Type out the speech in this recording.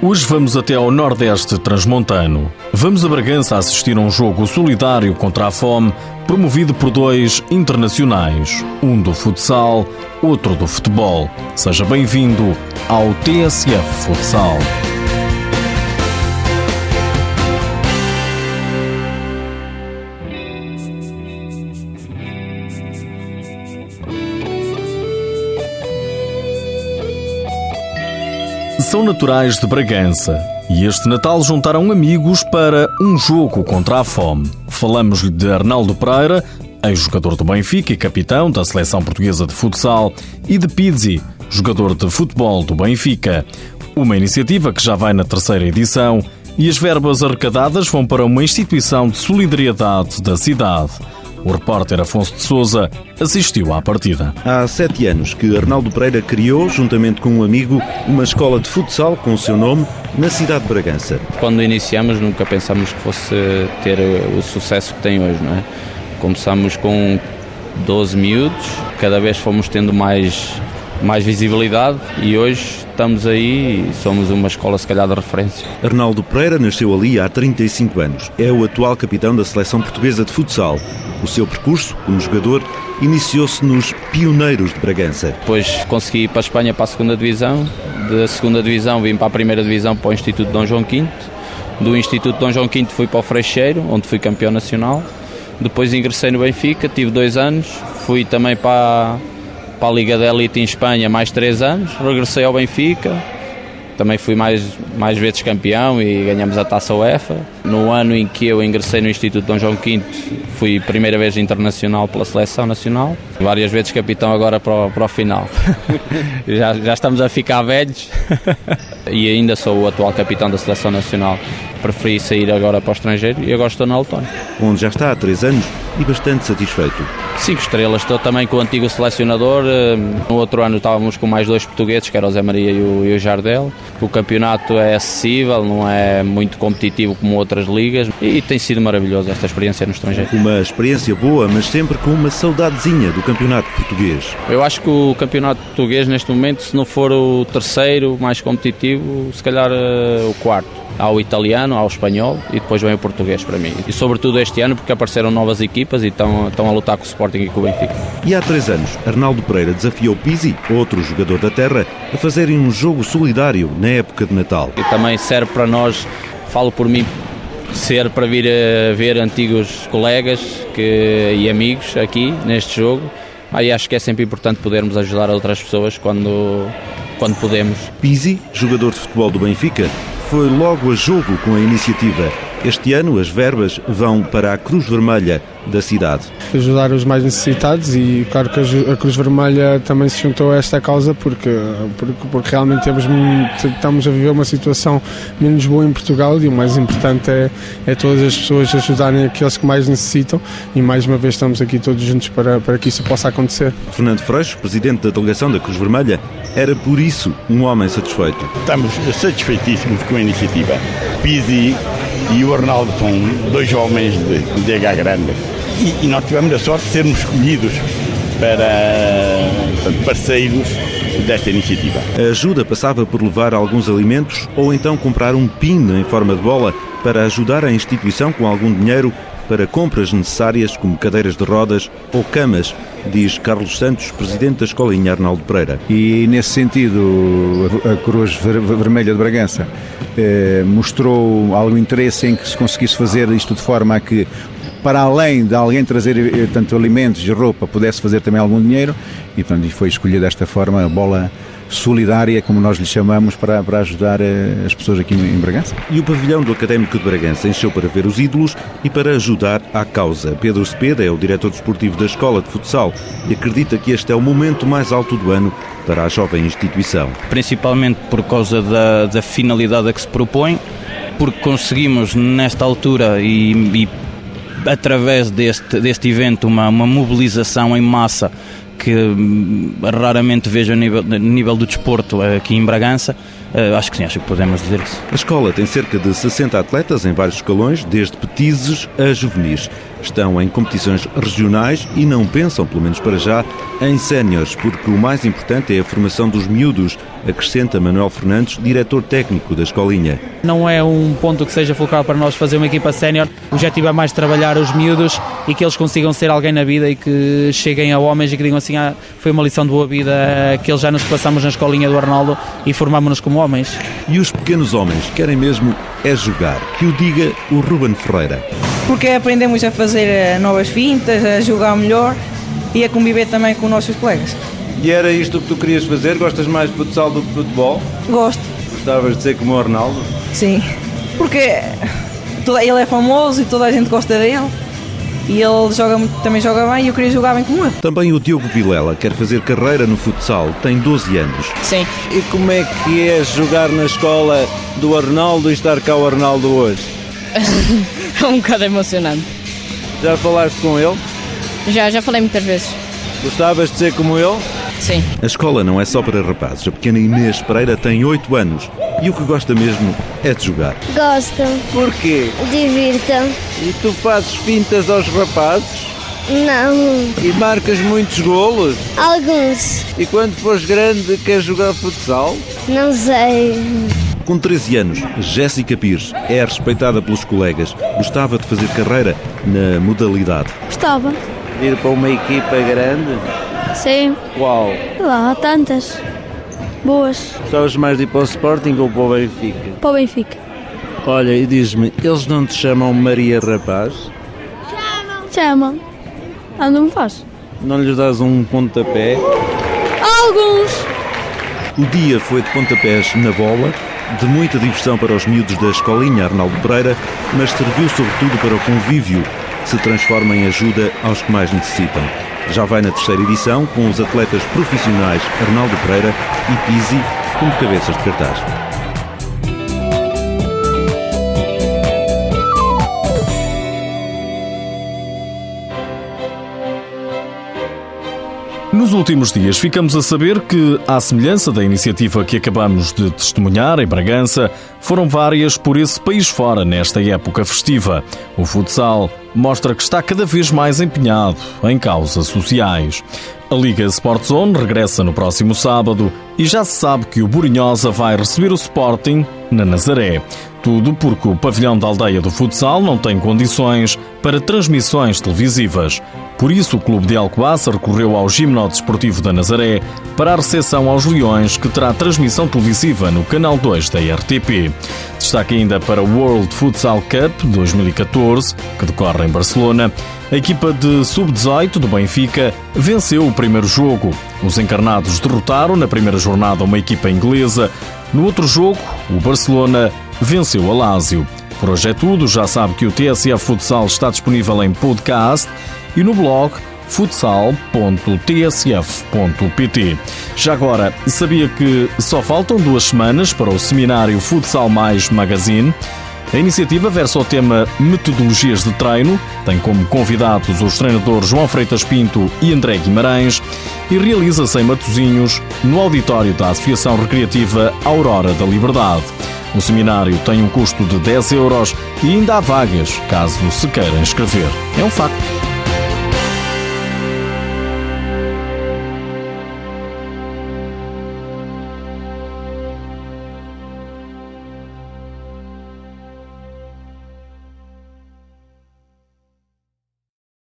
Hoje vamos até ao Nordeste Transmontano. Vamos a Bragança assistir a um jogo solidário contra a fome, promovido por dois internacionais, um do futsal, outro do futebol. Seja bem-vindo ao TSF Futsal. São naturais de Bragança e este Natal juntaram amigos para um jogo contra a fome. Falamos-lhe de Arnaldo Pereira, ex-jogador do Benfica e capitão da seleção portuguesa de futsal, e de Pizzi, jogador de futebol do Benfica. Uma iniciativa que já vai na terceira edição e as verbas arrecadadas vão para uma instituição de solidariedade da cidade. O repórter Afonso de Souza assistiu à partida. Há sete anos que Arnaldo Pereira criou, juntamente com um amigo, uma escola de futsal com o seu nome na cidade de Bragança. Quando iniciamos nunca pensámos que fosse ter o sucesso que tem hoje, não é? Começámos com 12 miúdos, cada vez fomos tendo mais mais visibilidade e hoje estamos aí e somos uma escola se calhar de referência. Arnaldo Pereira nasceu ali há 35 anos. É o atual capitão da seleção portuguesa de futsal. O seu percurso como jogador iniciou-se nos pioneiros de Bragança. Depois consegui ir para a Espanha para a segunda divisão, da segunda divisão vim para a primeira divisão para o Instituto Dom João V, do Instituto Dom João V fui para o Freixeiro, onde fui campeão nacional. Depois ingressei no Benfica, tive dois anos, fui também para para a Liga da Elite em Espanha mais três anos, regressei ao Benfica, também fui mais, mais vezes campeão e ganhamos a taça UEFA. No ano em que eu ingressei no Instituto Dom João V, fui primeira vez internacional pela seleção nacional, várias vezes capitão agora para o, para o final. já, já estamos a ficar velhos e ainda sou o atual capitão da seleção nacional. Preferi sair agora para o estrangeiro e agora estou na Letónia. Onde já está há três anos e bastante satisfeito. Cinco estrelas, estou também com o antigo selecionador. Eh, no outro ano estávamos com mais dois portugueses, que eram o Zé Maria e o, e o Jardel. O campeonato é acessível, não é muito competitivo como outras ligas e tem sido maravilhoso esta experiência no estrangeiro. Uma experiência boa, mas sempre com uma saudadezinha do campeonato português. Eu acho que o campeonato português neste momento, se não for o terceiro mais competitivo, se calhar eh, o quarto ao italiano, ao espanhol e depois vem o português para mim. E sobretudo este ano porque apareceram novas equipas e estão, estão a lutar com o Sporting e com o Benfica. E há três anos, Arnaldo Pereira desafiou Pizzi, outro jogador da terra, a fazerem um jogo solidário na época de Natal. E também serve para nós, falo por mim, ser para vir a ver antigos colegas que, e amigos aqui neste jogo. Aí acho que é sempre importante podermos ajudar outras pessoas quando, quando podemos. Pizzi, jogador de futebol do Benfica, foi logo a jogo com a iniciativa. Este ano as verbas vão para a Cruz Vermelha da cidade. Ajudar os mais necessitados e claro que a Cruz Vermelha também se juntou a esta causa porque, porque, porque realmente temos, estamos a viver uma situação menos boa em Portugal e o mais importante é, é todas as pessoas ajudarem aqueles que mais necessitam e mais uma vez estamos aqui todos juntos para, para que isso possa acontecer. Fernando Freixo, presidente da delegação da Cruz Vermelha, era por isso um homem satisfeito. Estamos satisfeitíssimos com a iniciativa. Pizzi e o Arnaldo são dois homens de, de H grande e, e nós tivemos a sorte de sermos escolhidos para parceiros desta iniciativa. A ajuda passava por levar alguns alimentos ou então comprar um pin em forma de bola para ajudar a instituição com algum dinheiro para compras necessárias como cadeiras de rodas ou camas, diz Carlos Santos, presidente da Escolinha Arnaldo Pereira. E nesse sentido, a Cruz Vermelha de Bragança eh, mostrou algum interesse em que se conseguisse fazer isto de forma a que para além de alguém trazer eh, tanto alimentos e roupa, pudesse fazer também algum dinheiro e, portanto, foi escolhida desta forma a bola solidária, como nós lhe chamamos, para, para ajudar eh, as pessoas aqui em Bragança. E o pavilhão do Académico de Bragança encheu para ver os ídolos e para ajudar à causa. Pedro Cepeda é o diretor desportivo da Escola de Futsal e acredita que este é o momento mais alto do ano para a jovem instituição. Principalmente por causa da, da finalidade a que se propõe, porque conseguimos nesta altura e, e através deste, deste evento uma, uma mobilização em massa que hum, raramente vejo a nível, a nível do desporto aqui em Bragança. Uh, acho que sim, acho que podemos dizer sim. A escola tem cerca de 60 atletas em vários escalões, desde petizes a juvenis. Estão em competições regionais e não pensam, pelo menos para já, em séniores, porque o mais importante é a formação dos miúdos, acrescenta Manuel Fernandes, diretor técnico da escolinha. Não é um ponto que seja focal para nós fazer uma equipa sénior, o objetivo é mais trabalhar os miúdos e que eles consigam ser alguém na vida e que cheguem a homens e que digam assim, ah, foi uma lição de boa vida que eles já nos passamos na escolinha do Arnaldo e formámos-nos como homens. E os pequenos homens querem mesmo é jogar, que o diga o Ruben Ferreira. Porque aprendemos a fazer eh, novas fintas, a jogar melhor e a conviver também com os nossos colegas. E era isto que tu querias fazer? Gostas mais de futsal do que de futebol? Gosto. Gostavas de ser como o Arnaldo? Sim, porque ele é famoso e toda a gente gosta dele. E ele joga, também joga bem e eu queria jogar bem como ele. Também o Diogo Vilela quer fazer carreira no futsal, tem 12 anos. Sim. E como é que é jogar na escola do Arnaldo e estar cá o Arnaldo hoje? é um bocado emocionante. Já falaste com ele? Já, já falei muitas vezes. Gostavas de ser como ele? Sim. A escola não é só para rapazes. A pequena Inês Pereira tem 8 anos e o que gosta mesmo é de jogar. Gostam. Porquê? Divirtam. E tu fazes pintas aos rapazes? Não. E marcas muitos golos? Alguns. E quando fores grande, queres jogar futsal? Não sei. Com 13 anos, Jéssica Pires é respeitada pelos colegas. Gostava de fazer carreira na modalidade. Gostava. Ir para uma equipa grande? Sim. Qual? Lá, há tantas. Boas. Gostavas mais de ir para o Sporting ou para o Benfica? Para o Benfica. Olha, e diz-me, eles não te chamam Maria Rapaz? Chamam. Chamam. Ah, não me faz. Não lhes dás um pontapé? Alguns. O dia foi de pontapés na bola, de muita diversão para os miúdos da escolinha Arnaldo Pereira, mas serviu sobretudo para o convívio, que se transforma em ajuda aos que mais necessitam. Já vai na terceira edição com os atletas profissionais Arnaldo Pereira e Pisi como cabeças de cartaz. Nos últimos dias ficamos a saber que, à semelhança da iniciativa que acabamos de testemunhar em Bragança, foram várias por esse país fora nesta época festiva. O futsal mostra que está cada vez mais empenhado em causas sociais. A Liga Sport Zone regressa no próximo sábado e já se sabe que o Burinhosa vai receber o Sporting na Nazaré. Tudo porque o pavilhão da aldeia do futsal não tem condições para transmissões televisivas. Por isso, o Clube de Alcobaça recorreu ao Gimnódio Desportivo da Nazaré para a recepção aos Leões, que terá transmissão televisiva no canal 2 da RTP. Destaque ainda para o World Futsal Cup 2014, que decorre em Barcelona. A equipa de sub-18 do Benfica venceu o primeiro jogo. Os encarnados derrotaram na primeira jornada uma equipa inglesa. No outro jogo, o Barcelona venceu a Lazio. Por hoje é tudo, já sabe que o TSF Futsal está disponível em podcast e no blog futsal.tsf.pt. Já agora, sabia que só faltam duas semanas para o seminário Futsal Mais Magazine? A iniciativa versa o tema Metodologias de Treino, tem como convidados os treinadores João Freitas Pinto e André Guimarães e realiza-se em Matosinhos, no auditório da Associação Recreativa Aurora da Liberdade. O seminário tem um custo de 10 euros e ainda há vagas, caso se queira inscrever. É um facto.